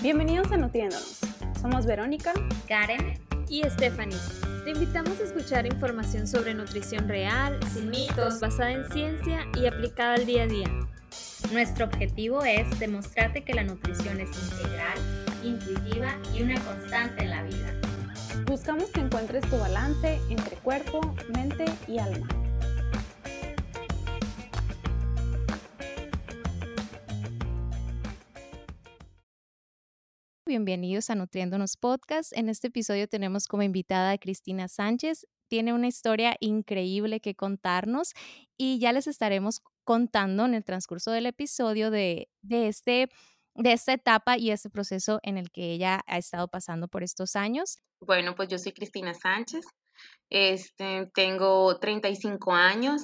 Bienvenidos a Nutriéndonos. Somos Verónica, Karen y Stephanie. Te invitamos a escuchar información sobre nutrición real, sin mitos, basada en ciencia y aplicada al día a día. Nuestro objetivo es demostrarte que la nutrición es integral, intuitiva y una constante en la vida. Buscamos que encuentres tu balance entre cuerpo, mente y alma. Bienvenidos a Nutriéndonos Podcast. En este episodio tenemos como invitada a Cristina Sánchez. Tiene una historia increíble que contarnos y ya les estaremos contando en el transcurso del episodio de, de, este, de esta etapa y este proceso en el que ella ha estado pasando por estos años. Bueno, pues yo soy Cristina Sánchez, este, tengo 35 años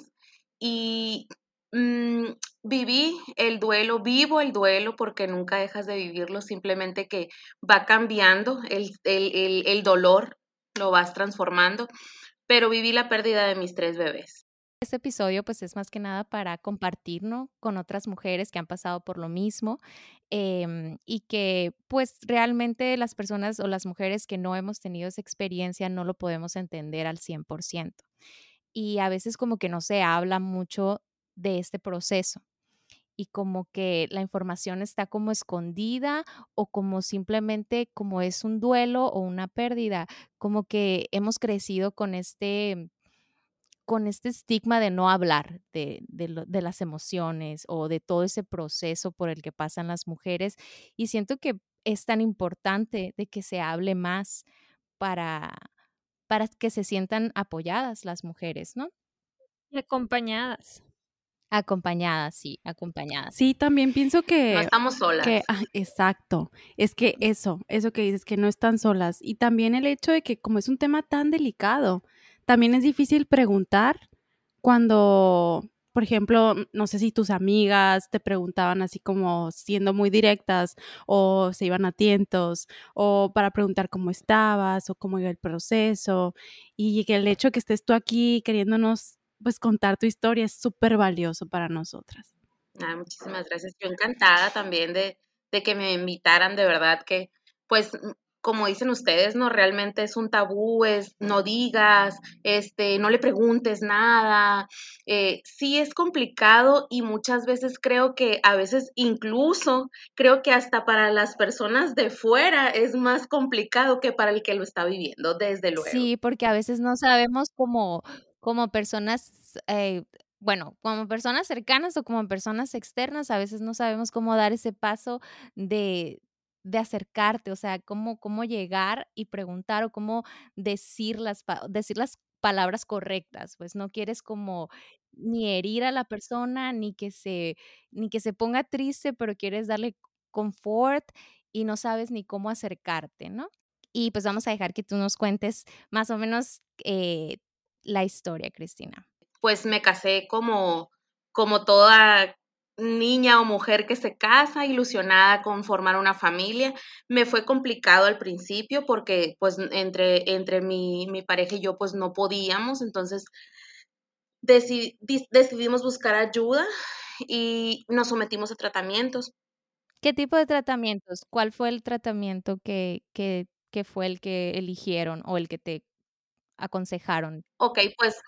y Mm, viví el duelo, vivo el duelo porque nunca dejas de vivirlo, simplemente que va cambiando, el, el, el, dolor lo vas transformando, pero viví la pérdida de mis tres bebés. Este episodio pues es más que nada para compartirnos con otras mujeres que han pasado por lo mismo em, y que pues realmente las personas o las mujeres que no hemos tenido esa experiencia no lo podemos entender al 100%. Y a veces como que no se habla mucho de este proceso y como que la información está como escondida o como simplemente como es un duelo o una pérdida, como que hemos crecido con este con este estigma de no hablar de, de, las emociones o de todo ese proceso por el que pasan las mujeres. Y siento que es tan importante de que se hable más para, para que se sientan apoyadas las mujeres, ¿no? Y acompañadas. Acompañadas, sí, acompañadas. Sí, también pienso que... No estamos solas. Que, ah, exacto. Es que eso, eso que dices, que no están solas. Y también el hecho de que como es un tema tan delicado, también es difícil preguntar cuando, por ejemplo, no sé si tus amigas te preguntaban así como siendo muy directas o se iban a tientos o para preguntar cómo estabas o cómo iba el proceso. Y que el hecho de que estés tú aquí queriéndonos pues contar tu historia es súper valioso para nosotras. muchísimas gracias. Yo encantada también de, de que me invitaran, de verdad que, pues, como dicen ustedes, no realmente es un tabú, es no digas, este, no le preguntes nada. Eh, sí es complicado y muchas veces creo que a veces incluso creo que hasta para las personas de fuera es más complicado que para el que lo está viviendo, desde luego. Sí, porque a veces no sabemos cómo como personas, eh, bueno, como personas cercanas o como personas externas, a veces no sabemos cómo dar ese paso de, de acercarte, o sea, cómo, cómo llegar y preguntar o cómo decir las, decir las palabras correctas, pues no quieres como ni herir a la persona, ni que se, ni que se ponga triste, pero quieres darle confort y no sabes ni cómo acercarte, ¿no? Y pues vamos a dejar que tú nos cuentes más o menos eh, la historia, Cristina? Pues me casé como, como toda niña o mujer que se casa ilusionada con formar una familia. Me fue complicado al principio porque pues entre, entre mi, mi pareja y yo pues no podíamos, entonces decidimos buscar ayuda y nos sometimos a tratamientos. ¿Qué tipo de tratamientos? ¿Cuál fue el tratamiento que, que, que fue el que eligieron o el que te aconsejaron? Ok, pues,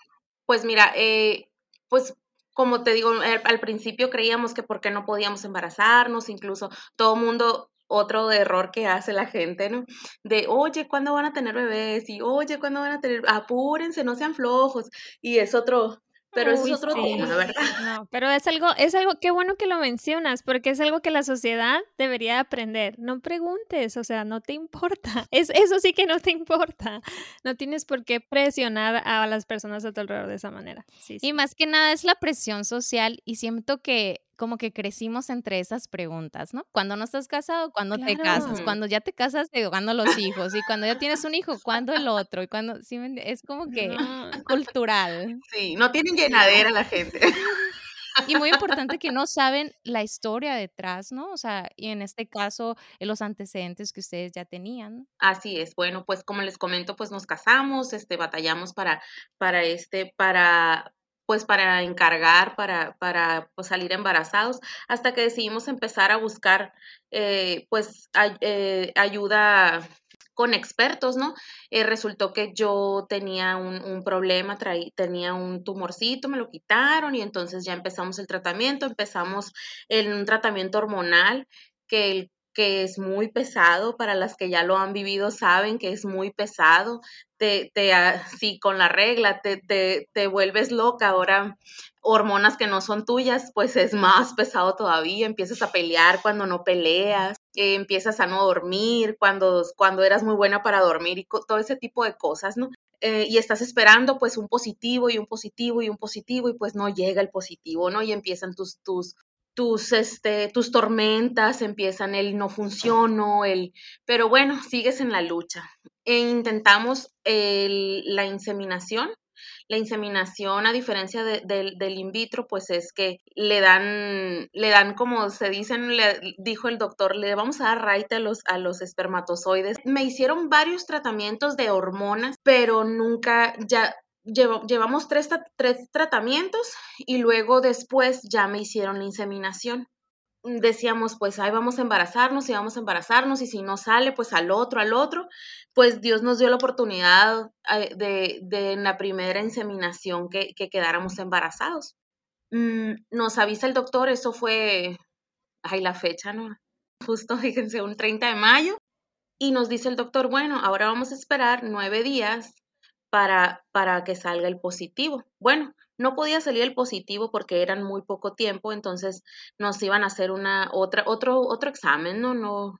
pues mira, eh, pues como te digo, al, principio creíamos que porque no podíamos embarazarnos, incluso todo mundo, otro error que hace la gente, ¿no? De, oye, ¿cuándo van a tener bebés? Y, oye, ¿cuándo van a tener? Apúrense, no sean flojos. Y es otro, pero es otro tema, ¿verdad? No, pero es algo, es algo, qué bueno que lo mencionas, porque es algo que la sociedad debería aprender. No preguntes, o sea, no te importa. Es, eso sí que no te importa. No tienes por qué presionar a las personas a tu alrededor de esa manera. Y más que nada es la presión social y siento que como que crecimos entre esas preguntas, ¿no? Cuando no estás casado, ¿cuándo te casas? Cuando ya te casas, ¿cuándo los hijos? Y cuando ya tienes un hijo, ¿cuándo el otro? Y cuando, sí, es como que cultural. Sí, no tienen llenadera la gente. Y muy importante que no saben la historia detrás, ¿no? O sea, y en este caso, los antecedentes que ustedes ya tenían. Así es. Bueno, pues como les comento, pues nos casamos, este, batallamos para, para este, para pues para encargar, para, para pues, salir embarazados, hasta que decidimos empezar a buscar eh, pues eh, ayuda con expertos, ¿no? Eh, resultó que yo tenía un, problema, tenía un tumorcito, me lo quitaron y entonces ya empezamos el tratamiento, empezamos en un tratamiento hormonal que que es muy pesado, para las que ya lo han vivido saben que es muy pesado, te, te sí, con la regla, te, te, te vuelves loca, ahora hormonas que no son tuyas, pues es más pesado todavía, empiezas a pelear cuando no peleas, eh, empiezas a no dormir cuando, cuando eras muy buena para dormir y todo ese tipo de cosas, ¿no? Eh, y estás esperando pues un positivo y un positivo y un positivo y pues no llega el positivo, ¿no? Y empiezan tus, tus, tus, este, tus tormentas, empiezan el no funciono, el, pero bueno, sigues en la lucha. E intentamos la inseminación. La inseminación, a diferencia del in vitro, pues es que le dan, le dan como se dicen, le dijo el doctor, le vamos a dar raite a los, a los espermatozoides. Me hicieron varios tratamientos de hormonas, pero nunca, ya llevamos tres, tres tratamientos y luego después ya me hicieron la inseminación decíamos, pues ahí vamos a embarazarnos y vamos a embarazarnos y si no sale, pues al otro, al otro, pues Dios nos dio la oportunidad eh, de, de en la primera inseminación que, que quedáramos embarazados. Mm, nos avisa el doctor, eso fue, ay, la fecha, ¿no? Justo, fíjense, un 30 de mayo, y nos dice el doctor, bueno, ahora vamos a esperar nueve días para, para que salga el positivo. Bueno, no podía salir el positivo porque eran muy poco tiempo, entonces nos iban a hacer una otra otro otro examen, no no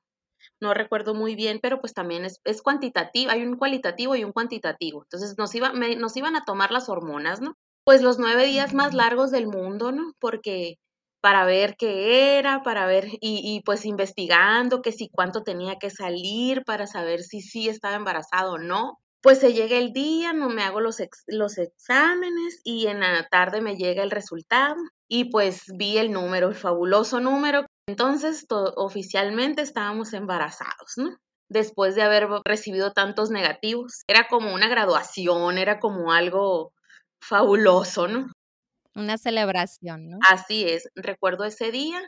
no recuerdo muy bien, pero pues también es, es cuantitativo, hay un cualitativo y un cuantitativo. Entonces nos, iba, nos iban a tomar las hormonas, ¿no? Pues los nueve días más largos del mundo, ¿no? Porque para ver qué era, para ver, y, y, pues investigando que si cuánto tenía que salir para saber si sí estaba embarazado o no pues se llega el día, no me hago los, los exámenes y en la tarde me llega el resultado y pues vi el número, el fabuloso número. Entonces oficialmente estábamos embarazados, ¿no? Después de haber recibido tantos negativos. Era como una graduación, era como algo fabuloso, ¿no? Una celebración, ¿no? Así es. Recuerdo ese día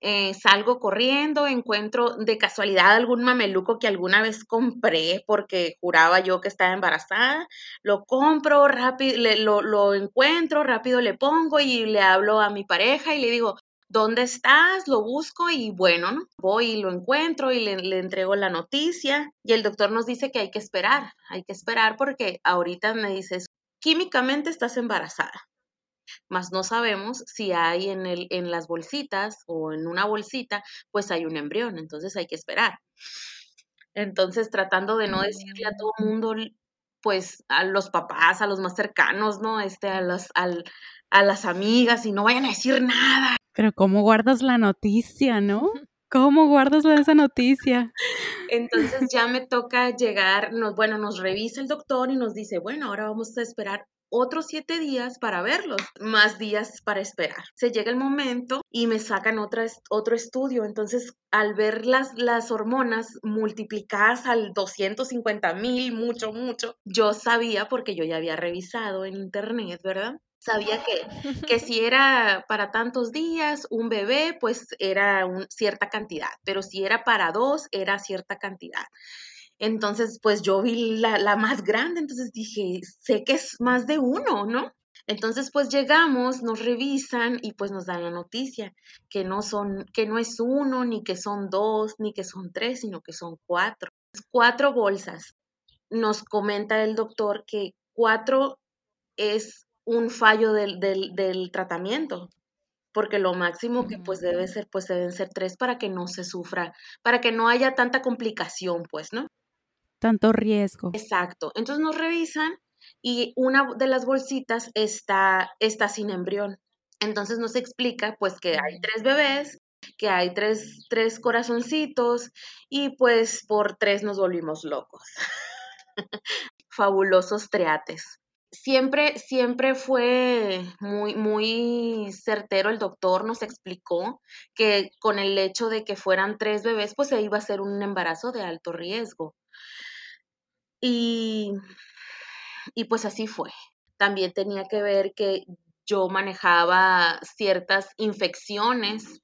eh, salgo corriendo, encuentro de casualidad algún mameluco que alguna vez compré porque juraba yo que estaba embarazada, lo compro rápido, lo, lo encuentro, rápido le pongo y le hablo a mi pareja y le digo, ¿dónde estás? Lo busco y bueno, ¿no? voy y lo encuentro y le, le, entrego la noticia y el doctor nos dice que hay que esperar, hay que esperar porque ahorita me dices, químicamente estás embarazada mas no sabemos si hay en, el, en las bolsitas o en una bolsita, pues hay un embrión, entonces hay que esperar. Entonces, tratando de no decirle a todo el mundo, pues a los papás, a los más cercanos, ¿no? Este, a las, a las amigas y no vayan a decir nada. Pero ¿cómo guardas la noticia, no? ¿Cómo guardas esa noticia? Entonces ya me toca llegar, nos, bueno, nos revisa el doctor y nos dice, bueno, ahora vamos a esperar otros siete días para verlos, más días para esperar. Se llega el momento y me sacan otra, otro estudio. Entonces, al ver las, las hormonas multiplicadas al 250 mil, mucho, mucho, yo sabía, porque yo ya había revisado en internet, ¿verdad? sabía que, que, si era para tantos días un bebé, pues era un, cierta cantidad, pero si era para dos, era cierta cantidad. Entonces, pues yo vi la, más grande, entonces dije, sé que es más de uno, ¿no? Entonces, pues llegamos, nos revisan y pues nos dan la noticia que no son, que no es uno, ni que son dos, ni que son tres, sino que son cuatro. Cuatro bolsas. Nos comenta el doctor que cuatro es un fallo del, del, del tratamiento, porque lo máximo que pues debe ser, pues deben ser tres para que no se sufra, para que no haya tanta complicación, pues, ¿no? Tanto riesgo. Exacto. Entonces nos revisan y una de las bolsitas está, está sin embrión. Entonces nos explica pues que hay tres bebés, que hay tres, tres corazoncitos y pues por tres nos volvimos locos. Fabulosos triates. Siempre, siempre fue muy, muy certero el doctor, nos explicó que con el hecho de que fueran tres bebés, pues se iba a ser un embarazo de alto riesgo. Y, y pues así fue. También tenía que ver que yo manejaba ciertas infecciones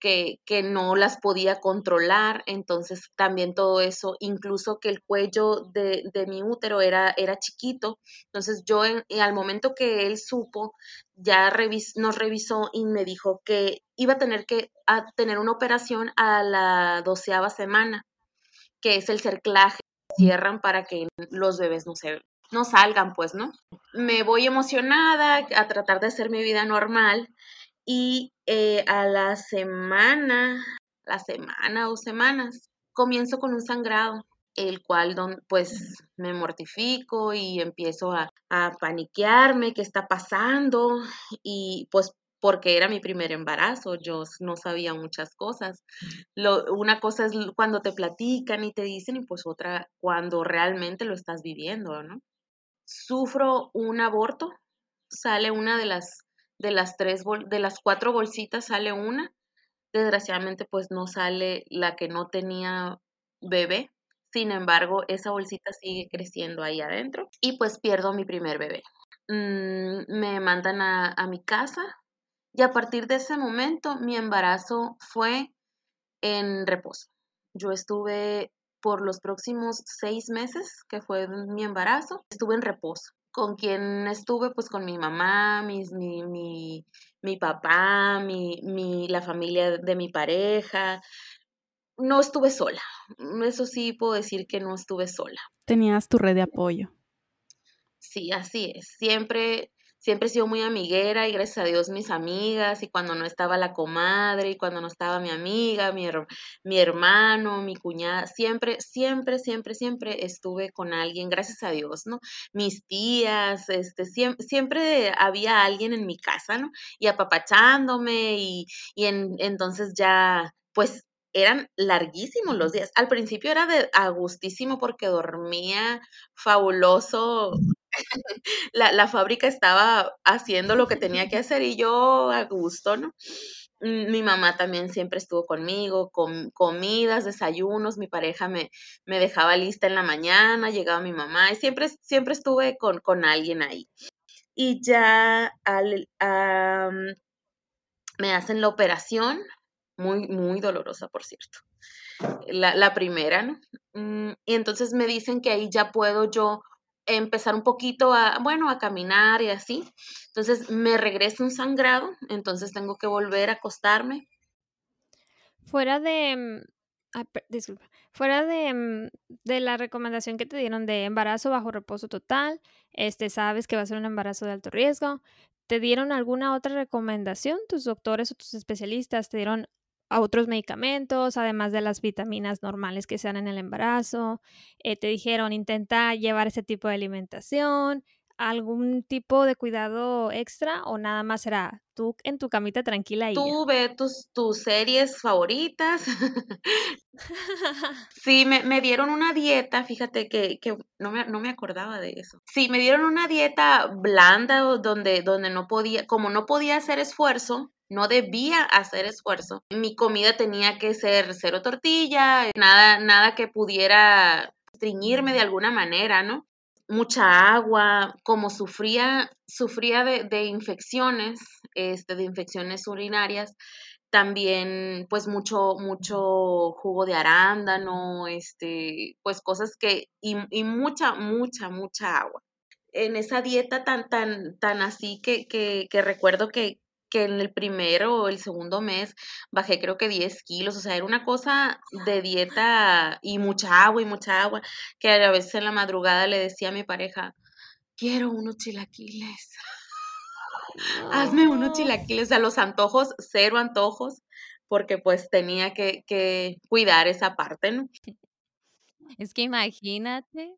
que, que, no las podía controlar, entonces también todo eso, incluso que el cuello de, de mi útero era, era chiquito, entonces yo en, al momento que él supo, ya revis, nos revisó y me dijo que iba a tener que tener una operación a la doceava semana, que es el cerclaje, cierran para que los bebés no se no salgan, pues, ¿no? Me voy emocionada a tratar de hacer mi vida normal y eh, a la semana, la semana o semanas, comienzo con un sangrado, el cual pues me mortifico y empiezo a, a paniquearme, qué está pasando y pues porque era mi primer embarazo, yo no sabía muchas cosas. Una cosa es cuando te platican y te dicen y pues otra cuando realmente lo estás viviendo, ¿no? Sufro un aborto, sale una de las de las tres de las cuatro bolsitas sale una. Desgraciadamente, pues no sale la que no tenía bebé. Sin embargo, esa bolsita sigue creciendo ahí adentro y pues pierdo mi primer bebé. Mm, me mandan a mi casa y a partir de ese momento mi embarazo fue en reposo. Yo estuve por los próximos seis meses, que fue mi embarazo, estuve en reposo con quien estuve, pues con mi mamá, mis, mi, mi, mi papá, mi, mi, la familia de mi pareja. No estuve sola. Eso sí puedo decir que no estuve sola. Tenías tu red de apoyo. Sí, así es. Siempre siempre he sido muy amiguera y gracias a Dios mis amigas y cuando no estaba la comadre y cuando no estaba mi amiga, mi, mi hermano, mi cuñada, siempre, siempre, siempre, siempre estuve con alguien, gracias a Dios, ¿no? Mis tías, este, siempre, siempre había alguien en mi casa, ¿no? Y apapachándome y, y en, entonces ya, pues eran larguísimos los días. Al principio era de agustísimo porque dormía fabuloso la, la, fábrica estaba haciendo lo que tenía que hacer y yo a gusto, ¿no? Mm, mi mamá también siempre estuvo conmigo, con comidas, desayunos, mi pareja me, me dejaba lista en la mañana, llegaba mi mamá y siempre, siempre estuve con, con alguien ahí. Y ya al, me hacen la operación, muy, muy dolorosa, por cierto. La, la primera, ¿no? Mm, y entonces me dicen que ahí ya puedo yo empezar un poquito a, bueno, a caminar y así. Entonces me regresa un sangrado, entonces tengo que volver a acostarme. Fuera de, mm, disculpa, fuera de, mm, de, la recomendación que te dieron de embarazo bajo reposo total, este, sabes que va a ser un embarazo de alto riesgo, ¿te dieron alguna otra recomendación? ¿Tus doctores o tus especialistas te dieron a otros medicamentos, además de las vitaminas normales que se dan en el embarazo. Eh, te dijeron, intenta llevar ese tipo de alimentación, algún tipo de cuidado extra o nada más será tú en tu camita tranquila y Tú ve tus, tus series favoritas. sí, me, me, dieron una dieta, fíjate que, que no, me, no, me, acordaba de eso. Sí, me dieron una dieta blanda donde, donde no podía, como no podía hacer esfuerzo, no debía hacer esfuerzo. Mi comida tenía que ser cero tortilla, nada, nada que pudiera estreñirme de alguna manera, ¿no? Mucha agua, como sufría, sufría de, infecciones, este, de infecciones urinarias, también pues mucho, mucho jugo de arándano, este, pues cosas que, y, mucha, mucha, mucha agua. En esa dieta tan, tan, tan así que, que recuerdo que, que en el primero o el segundo mes bajé creo que 10 kilos, o sea, era una cosa de dieta y mucha agua y mucha agua, que a veces en la madrugada le decía a mi pareja, quiero unos chilaquiles, hazme unos chilaquiles, o sea, los antojos, cero antojos, porque pues tenía que, que cuidar esa parte, ¿no? Es que imagínate,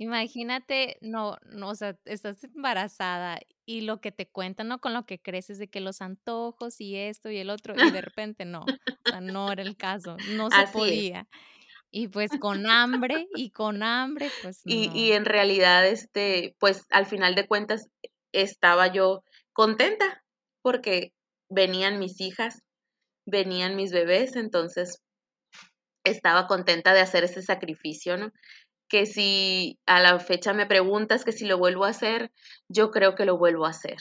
imagínate, no, no, o sea, estás embarazada y lo que te cuentan, ¿no? Con lo que creces de que los antojos y esto y el otro, y de repente no, o sea, no era el caso, no se Así es. podía. Y pues con hambre y con hambre, pues Y, y no. en realidad, este, pues al final de cuentas estaba yo contenta porque venían mis hijas, venían mis bebés, entonces estaba contenta de hacer ese sacrificio, ¿no? Que si a la fecha me preguntas que si lo vuelvo a hacer, yo creo que lo vuelvo a hacer.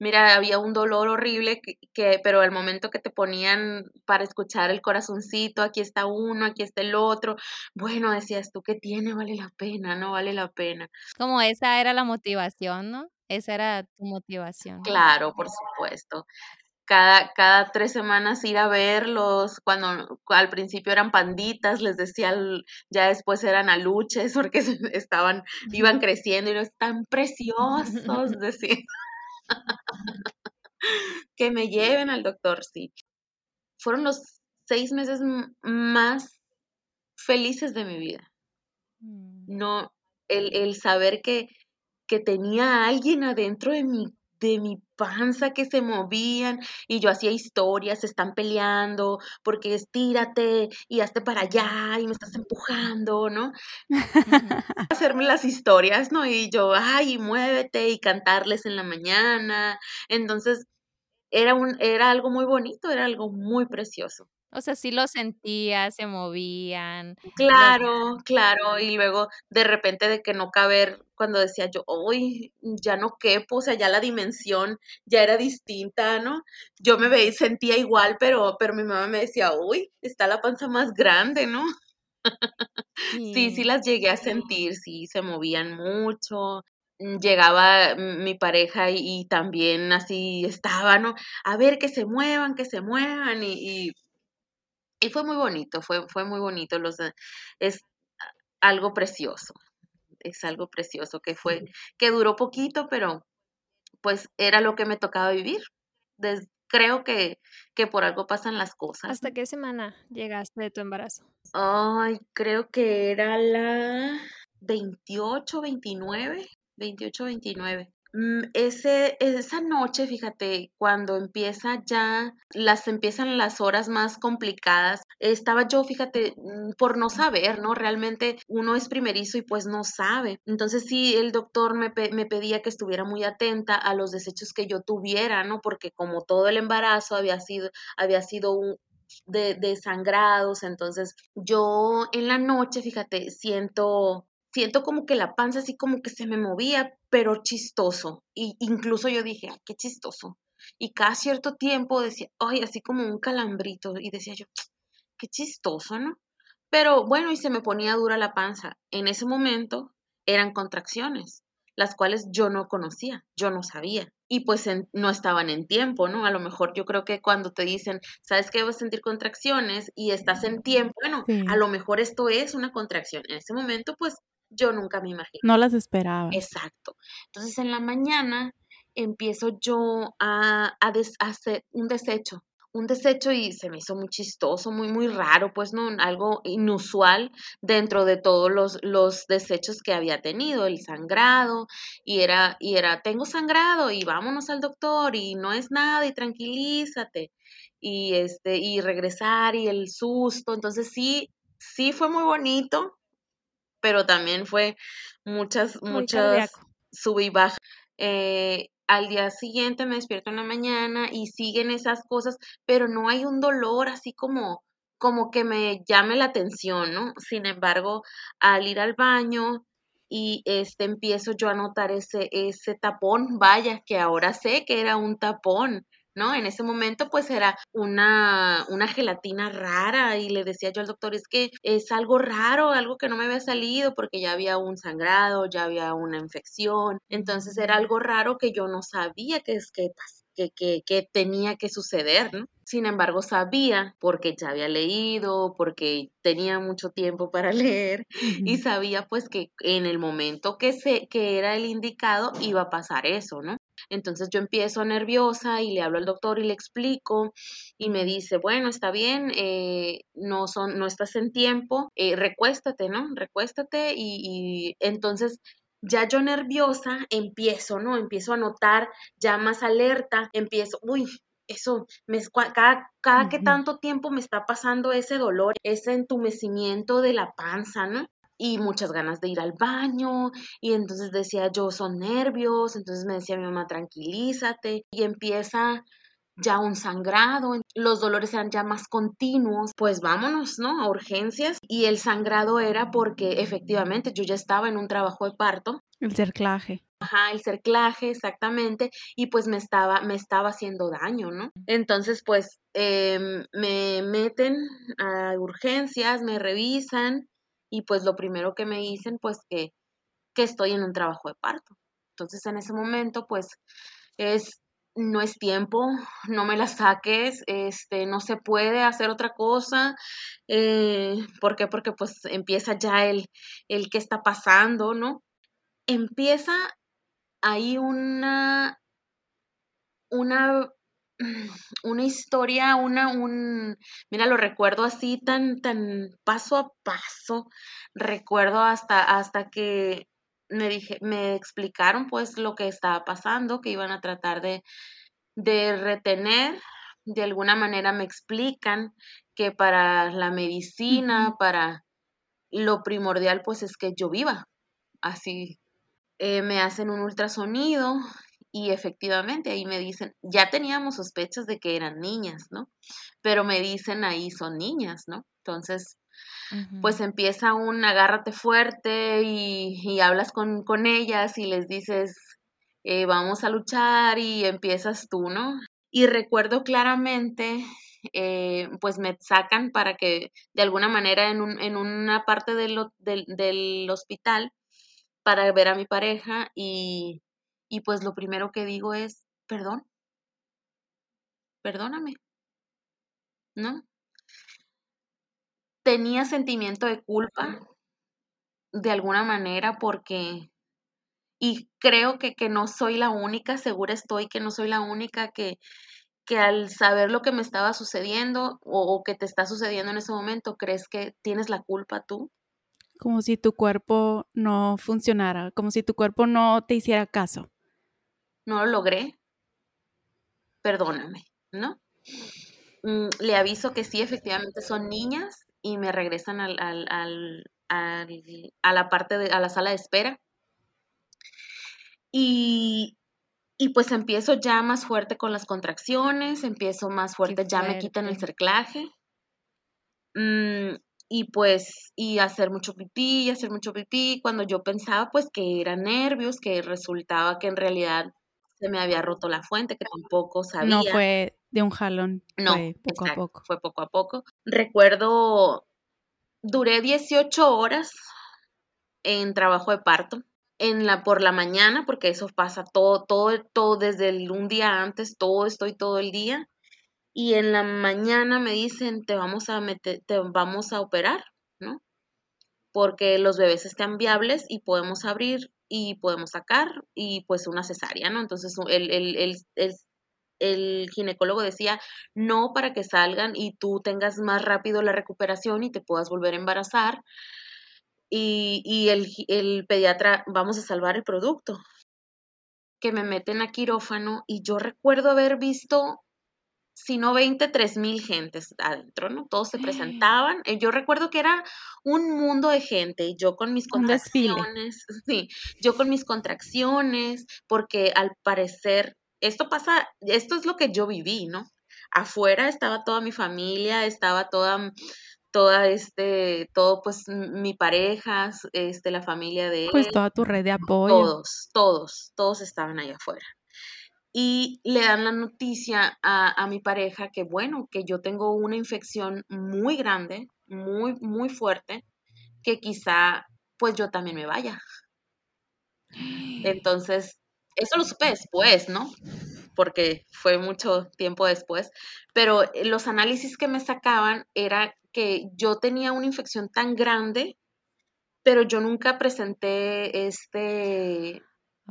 mira, había un dolor horrible que, pero al momento que te ponían para escuchar el corazoncito, aquí está uno, aquí está el otro, bueno, decías tú que tiene, vale la pena, no vale la pena. Como esa era la motivación, ¿no? Esa era tu motivación. Claro, por supuesto. Cada, cada, tres semanas ir a verlos, cuando al principio eran panditas, les decía, ya después eran aluches porque estaban, iban creciendo y no están preciosos, decía. que me lleven al doctor, sí. Fueron los seis meses más felices de mi vida. Mm. No, el, el saber que, que tenía alguien adentro de mi, de mi panza que se movían y yo hacía historias, se están peleando porque estírate y hazte para allá y me estás empujando, ¿no? Hacerme las historias, ¿no? Y yo, ay, muévete y cantarles en la mañana. Entonces, era, un, era algo muy bonito, era algo muy precioso. O sea, sí lo sentías, se movían. Claro, claro, y luego de repente de que no caber, cuando decía yo, uy, ya no quepo, o sea, ya la dimensión ya era distinta, ¿no? Yo me veía, sentía igual, pero, pero mi mamá me decía, uy, está la panza más grande, ¿no? Sí, sí las llegué a sentir, sí, se movían mucho, Mm, llegaba mi pareja y, también así estaba, ¿no? A ver que se muevan, que se muevan y, y, fue muy bonito, fue, fue muy bonito, los, es algo precioso, es algo precioso que fue, que duró poquito, pero pues era lo que me tocaba vivir. creo que, que por algo pasan las cosas. ¿Hasta qué semana llegaste de tu embarazo? Ay, creo que era la 28, 29. 28, 29. Mm, ese, esa noche, fíjate, cuando empieza ya, las empiezan las horas más complicadas, estaba yo, fíjate, mm, por no saber, ¿no? Realmente uno es primerizo y pues no sabe. Entonces sí, el doctor me, me pedía que estuviera muy atenta a los desechos que yo tuviera, ¿no? Porque como todo el embarazo había sido, había sido de, de, sangrados, entonces yo en la noche, fíjate, siento siento como que la panza así como que se me movía, pero chistoso. Y incluso yo dije, ay, qué chistoso. Y cada cierto tiempo decía, ay, así como un calambrito. Y decía yo, qué chistoso, ¿no? Pero bueno, y se me ponía dura la panza. En ese momento eran contracciones, las cuales yo no conocía, yo no sabía. Y pues no estaban en tiempo, ¿no? A lo mejor yo creo que cuando te dicen, ¿sabes que vas a sentir contracciones? Y estás en tiempo, bueno, a lo mejor esto es una contracción. En ese momento, pues yo nunca me imaginé. No las esperaba. Exacto. Entonces en la mañana empiezo yo a, hacer un desecho, un desecho y se me hizo muy chistoso, muy, muy raro, pues no, algo inusual dentro de todos los, los desechos que había tenido, el sangrado, y era, y era, tengo sangrado y vámonos al doctor y no es nada y tranquilízate y este, y regresar y el susto, entonces sí, sí fue muy bonito, pero también fue muchas, muchas sub y baja. Eh, al día siguiente me despierto en la mañana y siguen esas cosas, pero no hay un dolor así como, como que me llame la atención, ¿no? Sin embargo, al ir al baño y este empiezo yo a notar ese, ese tapón, vaya, que ahora sé que era un tapón, ¿no? En ese momento pues era una, una gelatina rara y le decía yo al doctor, es que es algo raro, algo que no me había salido porque ya había un sangrado, ya había una infección, entonces era algo raro que yo no sabía que es que que, que, tenía que suceder, ¿no? Sin embargo, sabía, porque ya había leído, porque tenía mucho tiempo para leer, y sabía pues que en el momento que, se, que era el indicado iba a pasar eso, ¿no? Entonces yo empiezo nerviosa y le hablo al doctor y le explico y me dice, bueno, está bien, eh, no, son, no estás en tiempo, eh, recuéstate, ¿no? Recuéstate y, entonces ya yo nerviosa empiezo, ¿no? Empiezo a notar ya más alerta, empiezo, uy, eso, me, cada, cada que tanto tiempo me está pasando ese dolor, ese entumecimiento de la panza, ¿no? Y muchas ganas de ir al baño y entonces decía yo son nervios, entonces me decía mi mamá tranquilízate y empieza ya un sangrado, los dolores eran ya más continuos, pues vámonos, ¿no? A urgencias. Y el sangrado era porque efectivamente yo ya estaba en un trabajo de parto. El cerclaje. Ajá, el cerclaje, exactamente, y pues me estaba, me estaba haciendo daño, ¿no? Entonces, pues em, me meten a urgencias, me revisan, y pues lo primero que me dicen, pues que, que estoy en un trabajo de parto. Entonces, en ese momento, pues es no es tiempo, no me la saques, este, no se puede hacer otra cosa. Eh, ¿Por qué? Porque pues empieza ya el, el qué está pasando, ¿no? Empieza ahí una, una, una historia, una, un, mira, lo recuerdo así tan, tan paso a paso. Recuerdo hasta, hasta que me dije, me explicaron pues lo que estaba pasando, que iban a tratar de, de retener, de alguna manera me explican que para la medicina, para lo primordial pues es que yo viva, así eh, me hacen un ultrasonido y efectivamente ahí me dicen, ya teníamos sospechas de que eran niñas, ¿no? Pero me dicen ahí son niñas, ¿no? Entonces, pues empieza un agárrate fuerte y, hablas con, con, ellas y les dices, eh, vamos a luchar y empiezas tú, ¿no? Y recuerdo claramente, eh, pues me sacan para que de alguna manera en, un, en una parte del, del, del hospital para ver a mi pareja y, y pues lo primero que digo es, perdón, perdóname, ¿no? Tenía sentimiento de culpa de alguna manera porque, y creo que, que no soy la única, segura estoy que no soy la única que, que al saber lo que me estaba sucediendo o, o, que te está sucediendo en ese momento, crees que tienes la culpa tú. Como si tu cuerpo no funcionara, como si tu cuerpo no te hiciera caso. No lo logré. Perdóname, ¿no? Mm, le aviso que sí, efectivamente son niñas y me regresan al, al, al, a la parte de, a la sala de espera. Y, y pues empiezo ya más fuerte con las contracciones, empiezo más fuerte, ya me quitan el cerclaje. Mm, y pues, y hacer mucho pipí, y hacer mucho pipí, cuando yo pensaba pues que eran nervios, que resultaba que en realidad se me había roto la fuente, que tampoco sabía. No fue de un jalón, no, fue poco exacto, a poco. Fue poco a poco. Recuerdo, duré 18 horas en trabajo de parto. En la, por la mañana, porque eso pasa todo, todo, todo desde el, un día antes, todo estoy todo el día y en la mañana me dicen, te vamos a meter, te vamos a operar, ¿no? Porque los bebés están viables y podemos abrir y podemos sacar y pues una cesárea, ¿no? Entonces el, el, el, el, ginecólogo decía, no para que salgan y tú tengas más rápido la recuperación y te puedas volver a embarazar. Y, y el, el pediatra, vamos a salvar el producto. Que me meten a quirófano y yo recuerdo haber visto sino 23 mil gentes adentro, ¿no? Todos se presentaban. Eh, yo recuerdo que era un mundo de gente y yo con mis contracciones, sí, yo con mis contracciones, porque al parecer esto pasa, esto es lo que yo viví, ¿no? Afuera estaba toda mi familia, estaba toda toda este, todo pues mi pareja, este, la familia de pues. Pues toda tu red de apoyo. Todos, todos, todos estaban allá afuera y le dan la noticia a, a, mi pareja que, bueno, que yo tengo una infección muy grande, muy, muy fuerte, que quizá pues yo también me vaya. Entonces, eso lo supe después, ¿no? Porque fue mucho tiempo después, pero eh, los análisis que me sacaban era que yo tenía una infección tan grande, pero yo nunca presenté este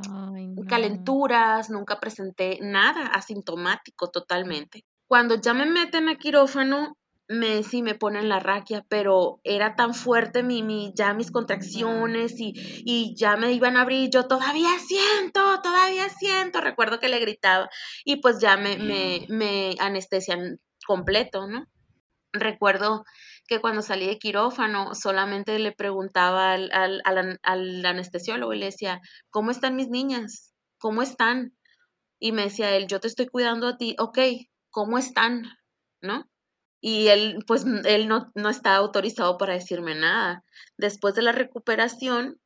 Ay, no. calenturas, nunca presenté nada asintomático totalmente. Cuando ya me meten a quirófano, me sí me ponen la raquia, pero era tan fuerte mi, mi ya mis contracciones y, y, ya me iban a abrir, yo todavía siento, todavía siento, recuerdo que le gritaba y pues ya me, me, me anestesian completo, ¿no? Recuerdo que cuando salí de quirófano solamente le preguntaba al, al, al, al, anestesiólogo y le decía, ¿cómo están mis niñas? ¿Cómo están? Y me decía él, yo te estoy cuidando a ti, ok, ¿cómo están? ¿No? Y él, pues, él no, no está autorizado para decirme nada. Después de la recuperación,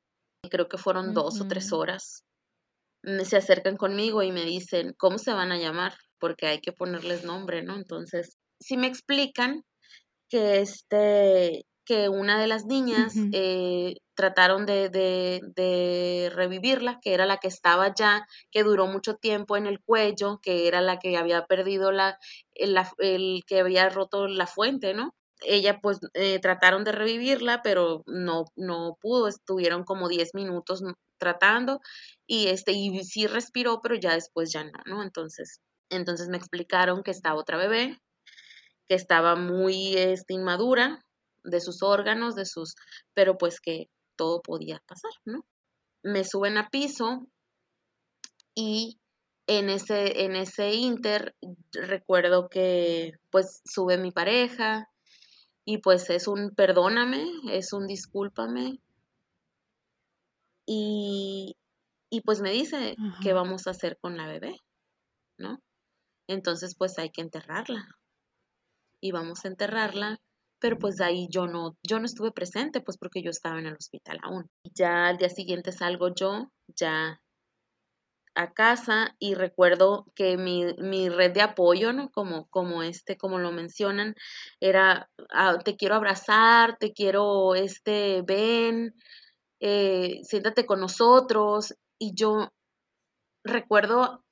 creo que fueron uh -huh. dos o tres horas, me- se acercan conmigo y me dicen, ¿cómo se van a llamar? Porque hay que ponerles nombre, ¿no? Entonces, sí me explican que este que una de las niñas eh, trataron de, de, de revivirla, que era la que estaba ya, que duró mucho tiempo en el cuello, que era la que había perdido la, el, la- el que había roto la fuente, ¿no? Ella pues eh, trataron de revivirla, pero no, no pudo, estuvieron como 10 minutos tratando y este, y sí respiró, pero ya después ya no, ¿no? Entonces, entonces me explicaron que estaba otra bebé, que estaba muy este, inmadura de sus órganos, de sus, pero pues que todo podía pasar, ¿no? Me suben a piso y en ese, en ese inter recuerdo que pues sube mi pareja y pues es un perdóname, es un discúlpame y, y pues me dice qué vamos a hacer con la bebé, ¿no? Entonces pues hay que enterrarla y vamos a enterrarla, pero pues ahí yo no, yo no estuve presente, pues porque yo estaba en el hospital aún. Ya al día siguiente salgo yo, ya a casa y recuerdo que mi, mi red de apoyo, ¿no? Como, como este, como lo mencionan, era, "Ah, te quiero abrazar, te quiero, este, ven, eh, siéntate con nosotros. Y yo recuerdo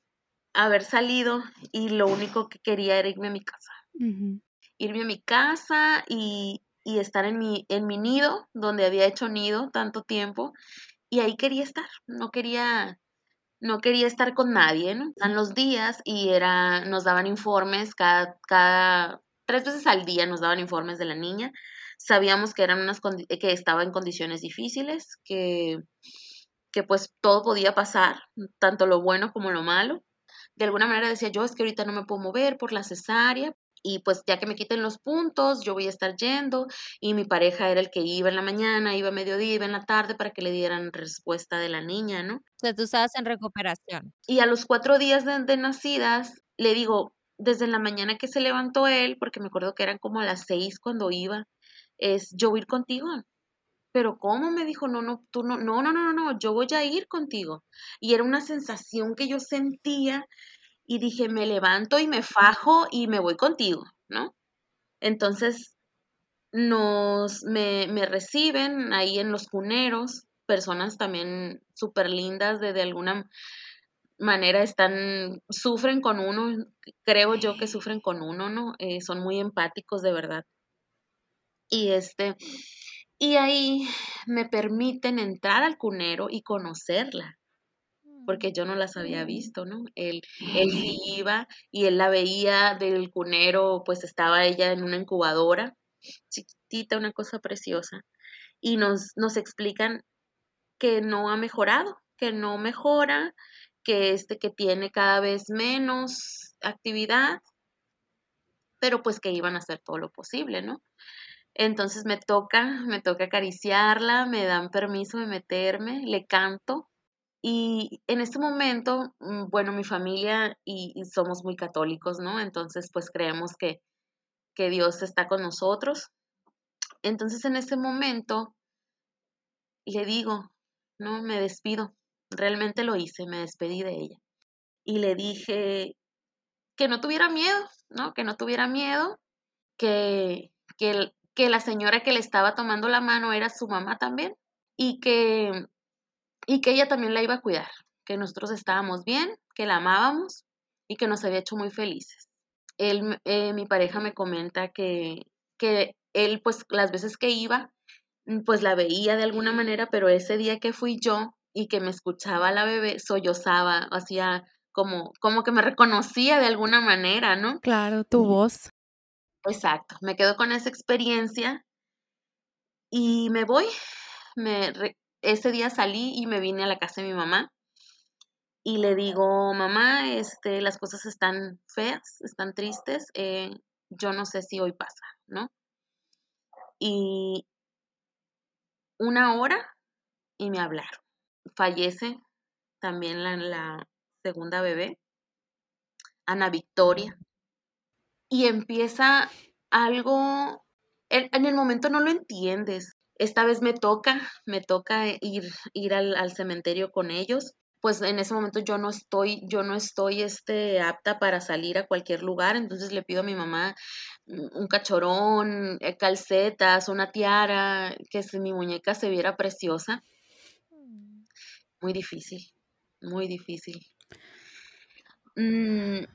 haber salido y lo único que quería era irme a mi casa Ujú. Irme a mi casa y, estar en mi, en mi nido, donde había hecho nido tanto tiempo, y ahí quería estar, no quería, no quería estar con nadie, ¿no? Dan los días y era, nos daban informes cada, cada, tres veces al día nos daban informes de la niña. Sabíamos que eran unas que estaba en condiciones difíciles, que, que pues todo podía pasar, tanto lo bueno como lo malo. De alguna manera decía yo, es que ahorita no me puedo mover por la cesárea, y pues ya que me quiten los puntos, yo voy a estar yendo y mi pareja era el que iba en la mañana, iba a mediodía, iba en la tarde para que le dieran respuesta de la niña, ¿no? O sea, tú estabas en recuperación. Y a los cuatro días de, de nacidas, le digo, desde la mañana que se levantó él, porque me acuerdo que eran como a las seis cuando iba, es, yo voy a ir contigo. Pero ¿cómo? Me dijo, no, no, tú no, no, no, no, no, no, yo voy a ir contigo. Y era una sensación que yo sentía y dije, me levanto y me fajo y me voy contigo, ¿no? Entonces nos, me, me reciben ahí en los cuneros, personas también súper lindas de, de alguna manera están, sufren con uno, creo yo que sufren con uno, ¿no? Eh, son muy empáticos de verdad. Y este, y ahí me permiten entrar al cunero y conocerla porque yo no las había visto, ¿no? Él, él sí iba y él la veía del cunero, pues estaba ella en una incubadora, chiquitita, una cosa preciosa, y nos, nos explican que no ha mejorado, que no mejora, que este que tiene cada vez menos actividad, pero pues que iban a hacer todo lo posible, ¿no? Entonces me toca, me toca acariciarla, me dan permiso de meterme, le canto, y en este momento, mm, bueno, mi familia y, somos muy católicos, ¿no? Entonces, pues creemos que, que Dios está con nosotros. Entonces, en ese momento, le digo, ¿no? Me despido. Realmente lo hice, me despedí de ella. Y le dije que no tuviera miedo, ¿no? Que no tuviera miedo, que, que, que la señora que le estaba tomando la mano era su mamá también y que y que ella también la iba a cuidar, que nosotros estábamos bien, que la amábamos y que nos había hecho muy felices. Él, eh, mi pareja me comenta que, que él, pues las veces que iba, mm, pues la veía de alguna manera, pero ese día que fui yo y que me escuchaba la bebé, sollozaba, hacía como, como que me reconocía de alguna manera, ¿no? Claro, tu voz. Exacto, me quedo con esa experiencia y me voy. Me, ese día salí y me vine a la casa de mi mamá y le digo, mamá, este, las cosas están feas, están tristes, eh, yo no sé si hoy pasa, ¿no? Y una hora y me hablaron. Fallece también la, segunda bebé, Ana Victoria, y empieza algo, en el momento no lo entiendes. Esta vez me toca, me toca ir, ir al, al cementerio con ellos pues en ese momento yo no estoy, yo no estoy este, apta para salir a cualquier lugar, entonces le pido a mi mamá mm, un cachorón, eh, calcetas, una tiara, que si mi muñeca se viera preciosa. Muy difícil, muy difícil. Mm,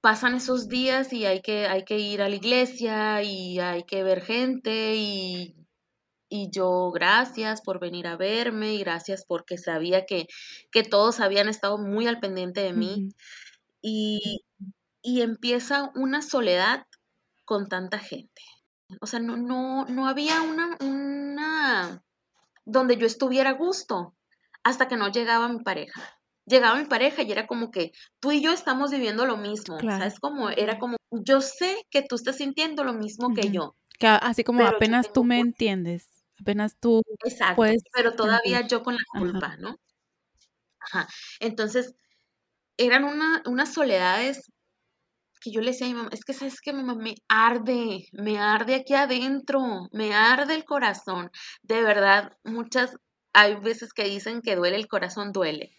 pasan esos días y hay que, hay que ir a la iglesia y hay que ver gente y y yo gracias por venir a verme y gracias porque sabía que, que todos habían estado muy al pendiente de mí. y, y, empieza una soledad con tanta gente. O sea, no, no, no había una, una donde yo estuviera a gusto hasta que no llegaba mi pareja. Llegaba mi pareja y era como que tú y yo estamos viviendo lo mismo. O sea, es como, era como, yo sé que tú estás sintiendo lo mismo que yo. Que así como apenas tú me entiendes apenas tú Exacto, puedes pero todavía yo con la culpa, ¿no? Ajá. Entonces, eran una, unas soledades que yo le decía a mi mamá, es que sabes que mamá me arde, me arde aquí adentro, me arde el corazón. De verdad, muchas, hay veces que dicen que duele el corazón, duele.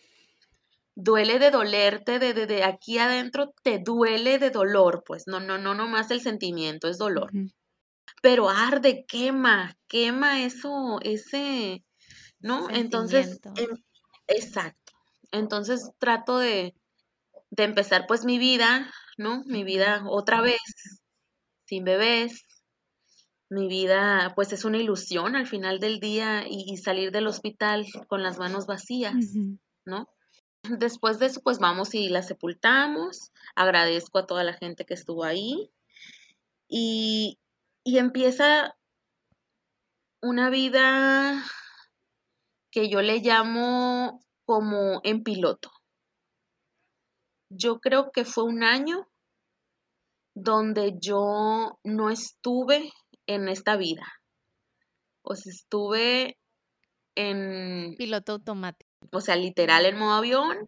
Duele de dolerte, de, de, aquí adentro te duele de dolor, pues no, no, no, no más el sentimiento, es dolor pero arde, quema, quema eso, ese, ¿no? Entonces, exacto. Entonces trato de, de empezar pues mi vida, ¿no? Mi vida otra vez, sin bebés. Mi vida pues es una ilusión al final del día y, salir del hospital con las manos vacías, ¿no? Después de eso pues vamos y la sepultamos. Agradezco a toda la gente que estuvo ahí. Y, y empieza una vida que yo le llamo como en piloto. Yo creo que fue un año donde yo no estuve en esta vida. O sea, estuve en... Piloto automático. O sea, literal en modo avión.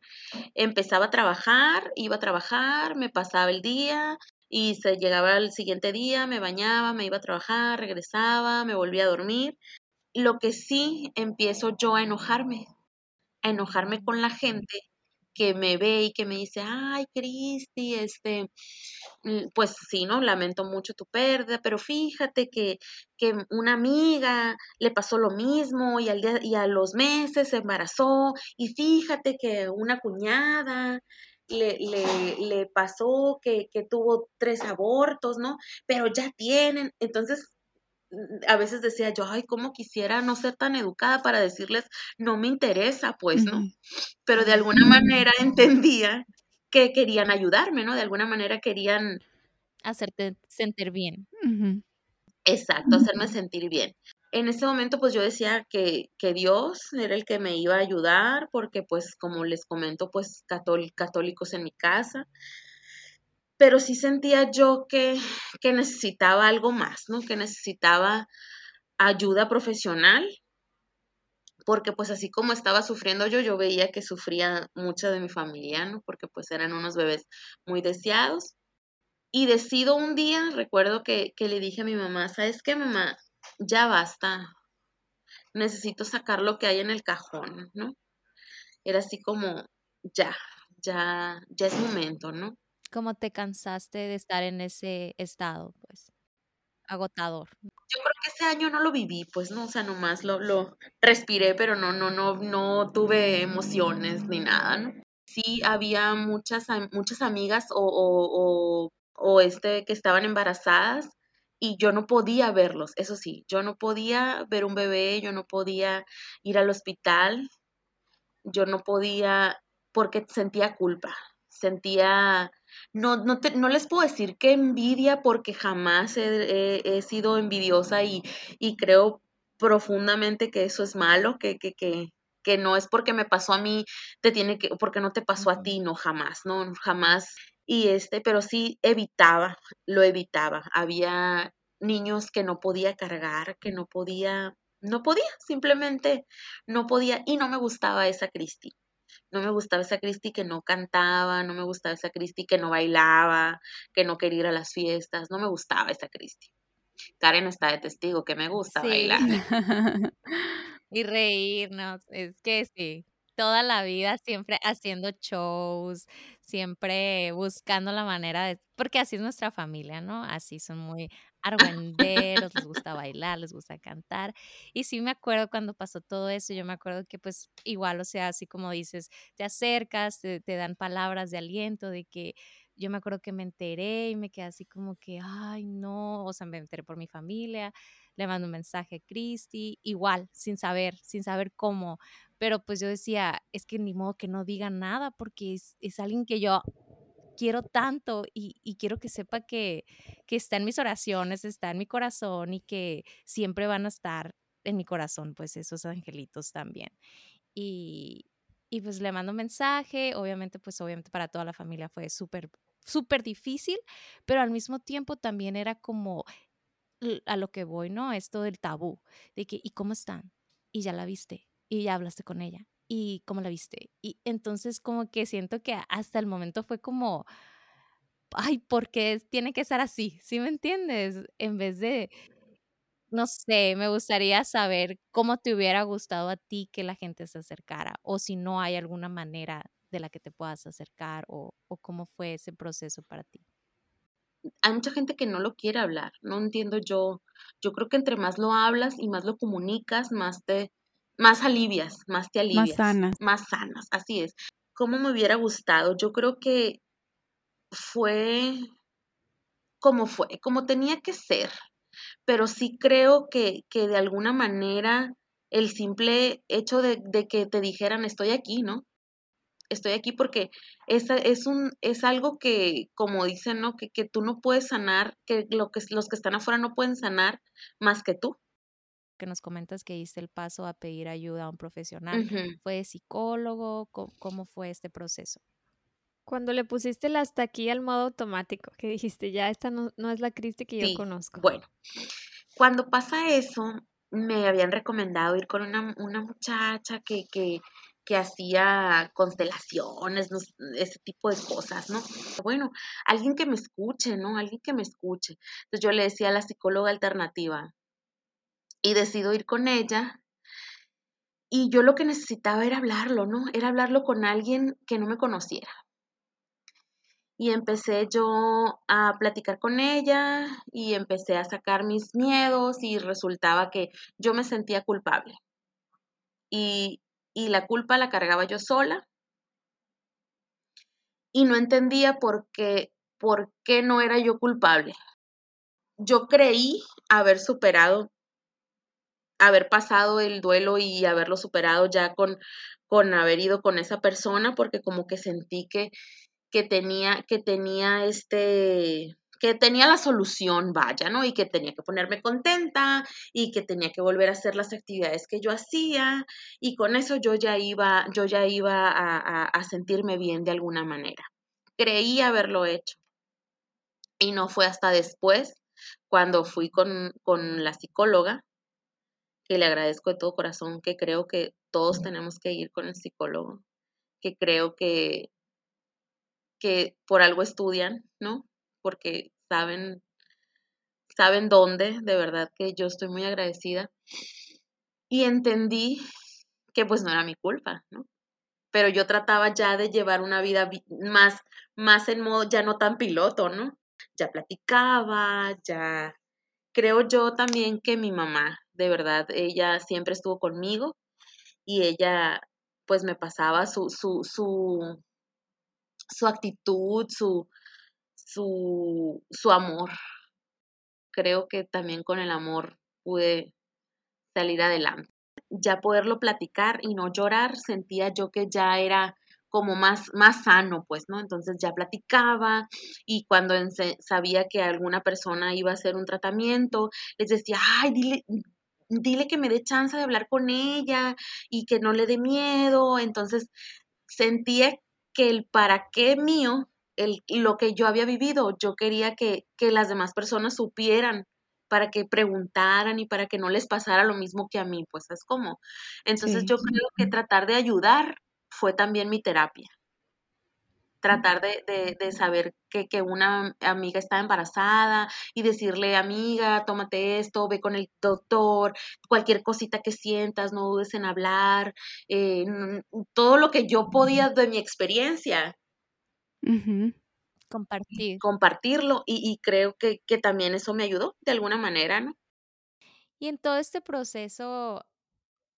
Empezaba a trabajar, iba a trabajar, me pasaba el día, y se llegaba el siguiente día, me bañaba, me iba a trabajar, regresaba, me volvía a dormir. Lo que sí empiezo yo a enojarme, a enojarme con la gente que me ve y que me dice, ay, Cristi, este, mm, pues sí, ¿no? Lamento mucho tu pérdida, pero fíjate que, que una amiga le pasó lo mismo y, al día, y a los meses se embarazó, y fíjate que una cuñada le, le, le pasó que, que tuvo tres abortos, ¿no? Pero ya tienen, entonces mm, a veces decía yo, ay, cómo quisiera no ser tan educada para decirles, no me interesa, pues, ¿no? Pero de alguna manera entendía que querían ayudarme, ¿no? De alguna manera querían... Hacerte sentir bien. Exacto, hacerme sentir bien en ese momento pues yo decía que, que, Dios era el que me iba a ayudar porque pues como les comento pues católicos en mi casa, pero sí sentía yo que, que necesitaba algo más, ¿no? Que necesitaba ayuda profesional porque pues así como estaba sufriendo yo, yo veía que sufría mucha de mi familia, ¿no? Porque pues eran unos bebés muy deseados. Y decido un día, recuerdo que, que le dije a mi mamá, ¿sabes qué, mamá? Ya basta, necesito sacar lo que hay en el cajón, ¿no? Era así como, ya, ya, ya es momento, ¿no? ¿Cómo te cansaste de estar en ese estado, pues? Agotador. Yo creo que ese año no lo viví, pues, ¿no? O sea, nomás lo, lo respiré, pero no, no, no, no tuve emociones ni nada, ¿no? Sí, había muchas, muchas amigas o, o, o, o este que estaban embarazadas y yo no podía verlos, eso sí, yo no podía ver un bebé, yo no podía ir al hospital, yo no podía porque sentía culpa, sentía, no, no, no les puedo decir que envidia porque jamás he, sido envidiosa y, y, creo profundamente que eso es malo, que, que, que, que no es porque me pasó a mí, te tiene que, porque no te pasó a ti, no, jamás, no, jamás y este, pero sí evitaba, lo evitaba. Había niños que no podía cargar, que no podía, no podía, simplemente no podía y no me gustaba esa Cristi. No me gustaba esa Cristi que no cantaba, no me gustaba esa Cristi que no bailaba, que no quería ir a las fiestas, no me gustaba esa Cristi. Karen está de testigo que me gusta bailar. y reírnos, es que sí. Toda la vida siempre haciendo shows, siempre buscando la manera de, porque así es nuestra familia, ¿no? Así son muy argüenderos, les gusta bailar, les gusta cantar. Y sí me acuerdo cuando pasó todo eso, yo me acuerdo que pues igual, o sea, así como dices, te acercas, te, te dan palabras de aliento, de que yo me acuerdo que me enteré y me quedé así como que, ay, no, o sea, me enteré por mi familia, le mando un mensaje a Cristi, igual, sin saber, sin saber cómo, pero pues yo decía, es que ni modo que no diga nada porque es, es alguien que yo quiero tanto y, y quiero que sepa que, que está en mis oraciones, está en mi corazón y que siempre van a estar en mi corazón, pues esos angelitos también. Y, y pues le mando un mensaje, obviamente, pues obviamente para toda la familia fue súper, súper difícil, pero al mismo tiempo también era como a lo que voy, ¿no? Esto del tabú, de que, ¿y cómo están? Y ya la viste, y ya hablaste con ella, y cómo la viste. Y entonces como que siento que hasta el momento fue como, ay, ¿por qué tiene que ser así? ¿Sí me entiendes? En vez de, no sé, me gustaría saber cómo te hubiera gustado a ti que la gente se acercara, o si no hay alguna manera de la que te puedas acercar, o, o cómo fue ese proceso para ti hay mucha gente que no lo quiere hablar, no entiendo yo, yo creo que entre más lo hablas y más lo comunicas, más te, más alivias, más te alivias. Más sanas. Más sanas, así es. ¿Cómo me hubiera gustado? Yo creo que fue como fue, como tenía que ser, pero sí creo que, que de alguna manera el simple hecho de, de que te dijeran estoy aquí, ¿no? Estoy aquí porque es, es, un, es algo que, como dicen, ¿no? Que, que tú no puedes sanar, que, lo que los que están afuera no pueden sanar más que tú. Que nos comentas que diste el paso a pedir ayuda a un profesional. ¿Fue psicólogo? ¿Cómo, fue este proceso? Cuando le pusiste el hasta aquí al modo automático, que dijiste, ya esta no, es la Cristi que yo conozco. Bueno, cuando pasa eso, me habían recomendado ir con una, una muchacha que, que, que hacía constelaciones, ese tipo de cosas, ¿no? Bueno, alguien que me escuche, ¿no? Alguien que me escuche. Entonces yo le decía a la psicóloga alternativa y decido ir con ella. Y yo lo que necesitaba era hablarlo, ¿no? Era hablarlo con alguien que no me conociera. Y empecé yo a platicar con ella y empecé a sacar mis miedos y resultaba que yo me sentía culpable. Y y la culpa la cargaba yo sola y no entendía por qué, por qué no era yo culpable. Yo creí haber superado, haber pasado el duelo y haberlo superado ya con, con haber ido con esa persona, porque como que sentí que, que tenía, que tenía este, que tenía la solución, vaya, ¿no? Y que tenía que ponerme contenta y que tenía que volver a hacer las actividades que yo hacía y con eso yo ya iba, yo ya iba a, sentirme bien de alguna manera. Creí haberlo hecho y no fue hasta después cuando fui con, con la psicóloga que le agradezco de todo corazón, que creo que todos tenemos que ir con el psicólogo, que creo que, que por algo estudian, ¿no? Porque saben, saben dónde, de verdad que yo estoy muy agradecida. Y entendí que pues no era mi culpa, ¿no? Pero yo trataba ya de llevar una vida más, más en modo ya no tan piloto, ¿no? Ya platicaba, ya... Creo yo también que mi mamá, de verdad, ella siempre estuvo conmigo y ella pues me pasaba su, su, su, su actitud, su, su, su amor. Creo que también con el amor pude salir adelante. Ya poderlo platicar y no llorar, sentía yo que ya era como más, más sano, pues, ¿no? Entonces ya platicaba y cuando sabía que alguna persona iba a hacer un tratamiento, les decía, ay, dile, dile que me dé chance de hablar con ella y que no le dé miedo. Entonces sentía que el para qué mío lo que yo había vivido. Yo quería que, las demás personas supieran para que preguntaran y para que no les pasara lo mismo que a mí, pues es como. Entonces yo creo que tratar de ayudar fue también mi terapia. tratar de, de, saber que, que, una amiga está embarazada y decirle, amiga, tómate esto, ve con el doctor, cualquier cosita que sientas, no dudes en hablar, eh, todo lo que yo podía de mi experiencia. Compartir. Compartirlo y, y creo que, que también eso me ayudó de alguna manera, ¿no? Y en todo este proceso,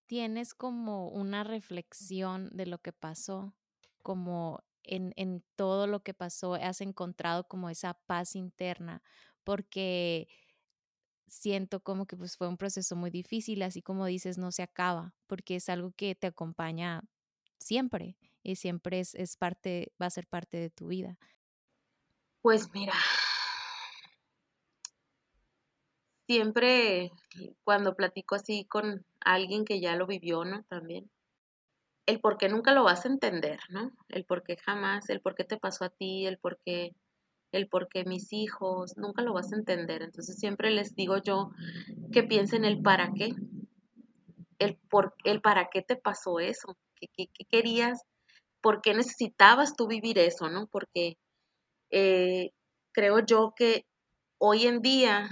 ¿tienes como una reflexión de lo que pasó? Como en, en, todo lo que pasó, has encontrado como esa paz interna, porque siento como que pues fue un proceso muy difícil, así como dices, no se acaba, porque es algo que te acompaña siempre y siempre es, es parte, va a ser parte de tu vida. Pues mira, siempre cuando platico así con alguien que ya lo vivió, ¿no? También, el por qué nunca lo vas a entender, ¿no? El por qué jamás, el por qué te pasó a ti, el por qué, el por qué mis hijos, nunca lo vas a entender. Entonces siempre les digo yo que piensen el para qué, el, por, el para qué te pasó eso, qué, qué, querías, por qué necesitabas tú vivir eso, ¿no? Porque eh, creo yo que hoy en día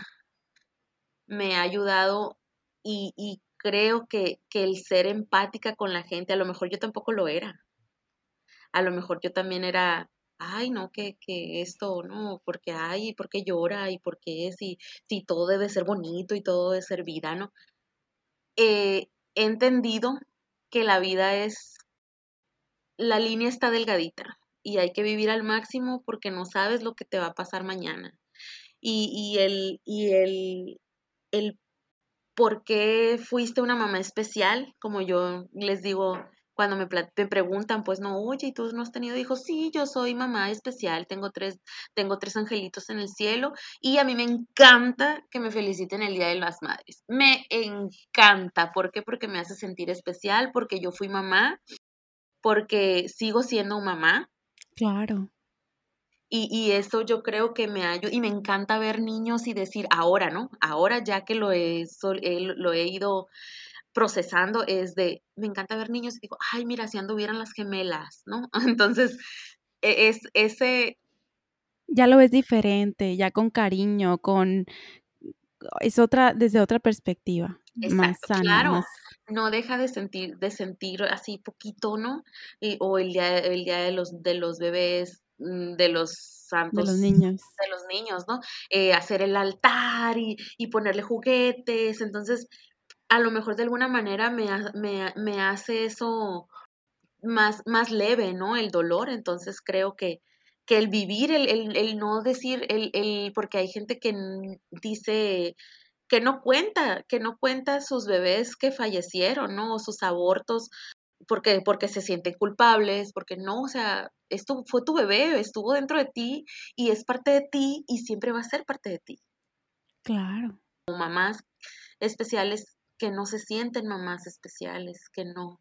me ha ayudado y, creo que, el ser empática con la gente, a lo mejor yo tampoco lo era. A lo mejor yo también era, ay, no, que, que esto, no, porque ay, porque llora y porque es, y si todo debe ser bonito y todo debe ser vida, ¿no? Eh, he entendido que la vida es, la línea está delgadita y hay que vivir al máximo porque no sabes lo que te va a pasar mañana. Y, y, el, y el, el por qué fuiste una mamá especial, como yo les digo cuando me, preguntan, pues no, oye, ¿y tú no has tenido hijos? Sí, yo soy mamá especial, tengo tres, tengo tres angelitos en el cielo y a mí me encanta que me feliciten el Día de las Madres. Me encanta. ¿Por qué? Porque me hace sentir especial, porque yo fui mamá, porque sigo siendo mamá. Claro. Y, y eso yo creo que me ayuda, y me encanta ver niños y decir, ahora, ¿no? Ahora ya que lo he, lo he ido procesando, es de, me encanta ver niños y digo, ay, mira, si anduvieran las gemelas, ¿no? Entonces, e, es ese... Ya lo ves diferente, ya con cariño, con... Es otra, desde otra perspectiva. más sana, claro. No deja de sentir, de sentir así poquito, ¿no? o el día, el día de los, de los bebés, Mm, de los santos. De los niños. De los niños, ¿no? Eh, hacer el altar y, y, ponerle juguetes. Entonces, a lo mejor de alguna manera me, me, me hace eso más, más leve, ¿no? El dolor. Entonces, creo que, que el vivir, el, el, el no decir, el, el, porque hay gente que dice que no cuenta, que no cuenta sus bebés que fallecieron, ¿no? O sus abortos, porque, porque se sienten culpables, porque no, o sea, esto fue tu bebé, estuvo dentro de ti y es parte de ti y siempre va a ser parte de ti. Claro. Como mamás especiales que no se sienten mamás especiales, que no,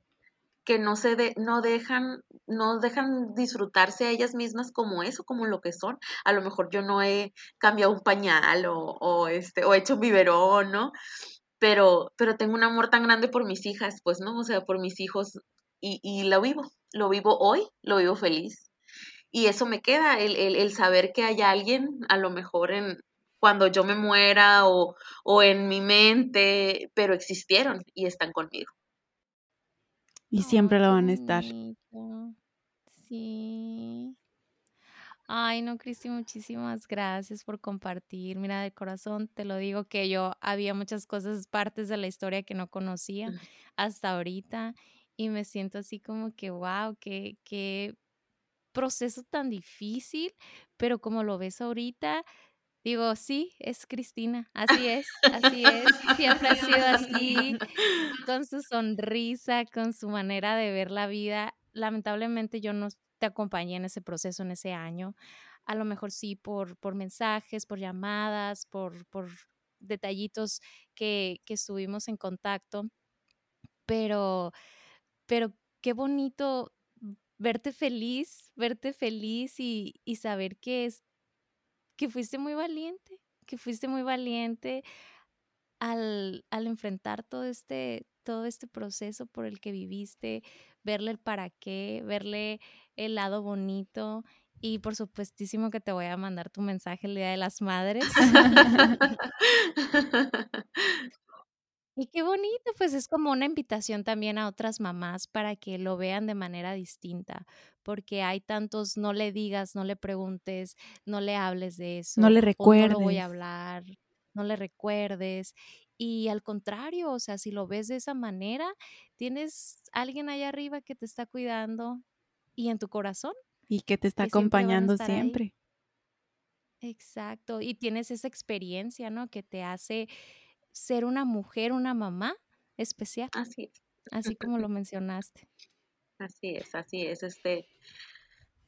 que no se de, no dejan, no dejan disfrutarse a ellas mismas como eso, como lo que son. A lo mejor yo no he cambiado un pañal o, o este, o hecho un biberón, ¿no? Pero, pero tengo un amor tan grande por mis hijas, pues, ¿no? O sea, por mis hijos, y, y lo vivo, lo vivo hoy, lo vivo feliz. Y eso me queda, el, el, el saber que hay alguien, a lo mejor en, cuando yo me muera o, o, en mi mente, pero existieron y están conmigo. Y siempre lo van a estar. Sí. Ay, no, Cristi, muchísimas gracias por compartir. Mira, de corazón te lo digo que yo había muchas cosas, partes de la historia que no conocía hasta ahorita y me siento así como que, wow, qué, qué proceso tan difícil, pero como lo ves ahorita, digo, sí, es Cristina, así es, así es, siempre ha sido así, con su sonrisa, con su manera de ver la vida. Lamentablemente yo no te acompañé en ese proceso en ese año, a lo mejor sí por, por mensajes, por llamadas, por, por detallitos que, que estuvimos en contacto, pero pero qué bonito verte feliz, verte feliz y, saber que es que fuiste muy valiente, que fuiste muy valiente al, enfrentar todo este, todo este proceso por el que viviste, verle el para qué, verle el lado bonito Y por supuestísimo que te voy a mandar tu mensaje el Día de las Madres. Y qué bonito, pues es como una invitación también a otras mamás para que lo vean de manera distinta, porque hay tantos no le digas, no le preguntes, no le hables de eso, no le recuerdes. no lo voy a hablar, no le recuerdes. Y al contrario, o sea, si lo ves de esa manera, tienes alguien allá arriba que te está cuidando y en tu corazón, Y que te está que acompañando siempre. Exacto, y tienes esa experiencia, ¿no? Que te hace ser una mujer, una mamá especial, Así es, así como lo mencionaste. Así es, así es. Este,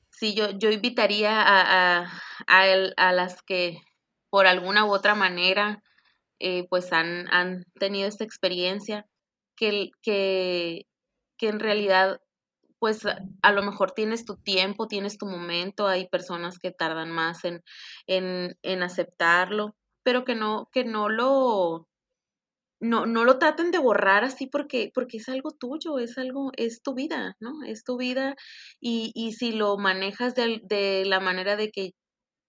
sí, yo, yo invitaría a, a, a, las que por alguna u otra manera eh, pues han, han tenido esta experiencia, que, que, que en realidad pues a lo mejor tienes tu tiempo, tienes tu momento, hay personas que tardan más en, en, en aceptarlo, pero que no, que no lo, no, no lo traten de borrar así porque, porque es algo tuyo, es algo, es tu vida, ¿no? Es tu vida y, y si lo manejas de, la manera de que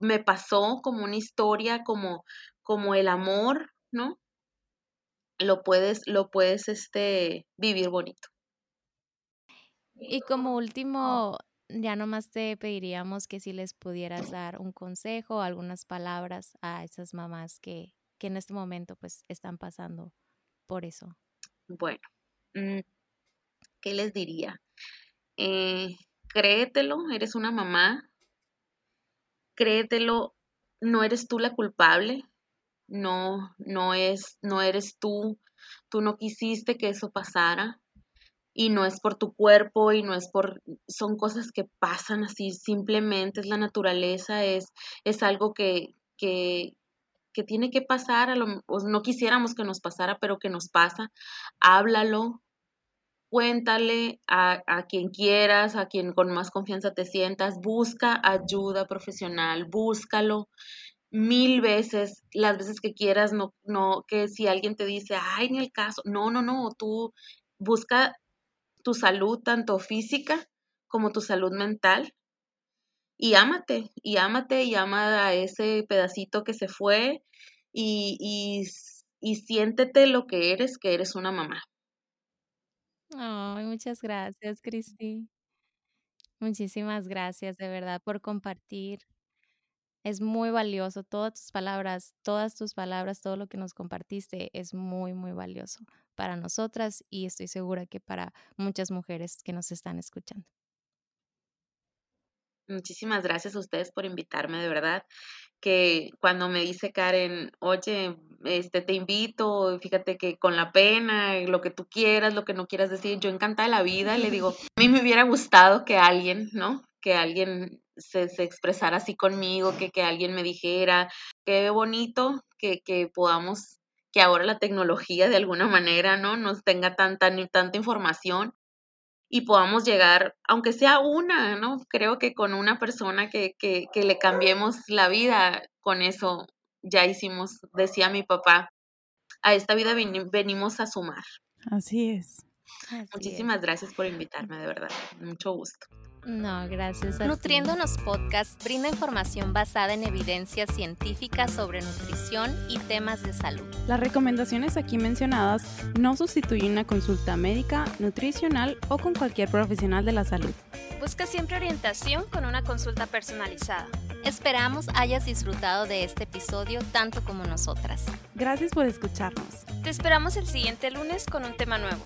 me pasó como una historia, como, como el amor, ¿no? Lo puedes, lo puedes, este, vivir bonito. Y como último, ya nomás te pediríamos que si les pudieras dar un consejo, algunas palabras a esas mamás que, que en este momento pues están pasando por eso. Bueno, mm, ¿qué les diría? Eh, créetelo, eres una mamá, créetelo, no eres tú la culpable, no, no es, no eres tú, tú no quisiste que eso pasara y no es por tu cuerpo y no es por, son cosas que pasan así, simplemente es la naturaleza, es, es algo que, que, que tiene que pasar, a lo, no quisiéramos que nos pasara, pero que nos pasa, háblalo, cuéntale a, a quien quieras, a quien con más confianza te sientas, busca ayuda profesional, búscalo mil veces, las veces que quieras, no, no, que si alguien te dice, ay, en el caso, no, no, no, tú busca tu salud, tanto física como tu salud mental, y ámate, y ámate, y ama a ese pedacito que se fue, y, y, siéntete lo que eres, que eres una mamá. Ay, muchas gracias, Cristi. Muchísimas gracias de verdad por compartir. Es muy valioso. Todas tus palabras, todas tus palabras, todo lo que nos compartiste es muy, muy valioso para nosotras y estoy segura que para muchas mujeres que nos están escuchando. Muchísimas gracias a ustedes por invitarme, de verdad. Que cuando me dice Karen, oye, este te invito, fíjate que con la pena, lo que tú quieras, lo que no quieras decir, yo encantada la vida, le digo, a mí me hubiera gustado que alguien, ¿no? Que alguien se, se expresara así conmigo, que, que alguien me dijera, qué bonito que, que podamos, que ahora la tecnología de alguna manera, ¿no? Nos tenga tanta, tanta información y podamos llegar, aunque sea una, ¿no? Creo que con una persona que, que, que le cambiemos la vida, con eso ya hicimos, decía mi papá, a esta vida veni- venimos a sumar. Así es. Así es. Muchísimas gracias por invitarme, de verdad, mucho gusto. No, gracias a ti. Nutriéndonos Podcast brinda información basada en evidencias científicas sobre nutrición y temas de salud. Las recomendaciones aquí mencionadas no sustituyen una consulta médica, nutricional o con cualquier profesional de la salud. Busca siempre orientación con una consulta personalizada. Esperamos hayas disfrutado de este episodio tanto como nosotras. Gracias por escucharnos. Te esperamos el siguiente lunes con un tema nuevo.